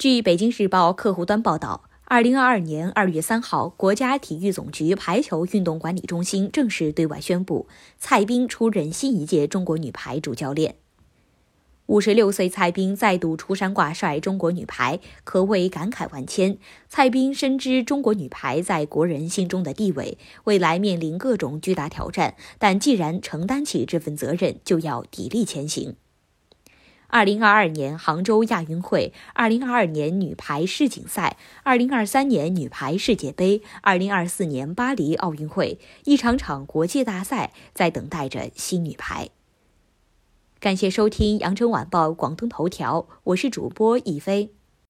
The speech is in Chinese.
据北京日报客户端报道，二零二二年二月三号，国家体育总局排球运动管理中心正式对外宣布，蔡斌出任新一届中国女排主教练。五十六岁蔡斌再度出山挂帅中国女排，可谓感慨万千。蔡斌深知中国女排在国人心中的地位，未来面临各种巨大挑战，但既然承担起这份责任，就要砥砺前行。二零二二年杭州亚运会，二零二二年女排世锦赛，二零二三年女排世界杯，二零二四年巴黎奥运会，一场场国际大赛在等待着新女排。感谢收听羊城晚报广东头条，我是主播一飞。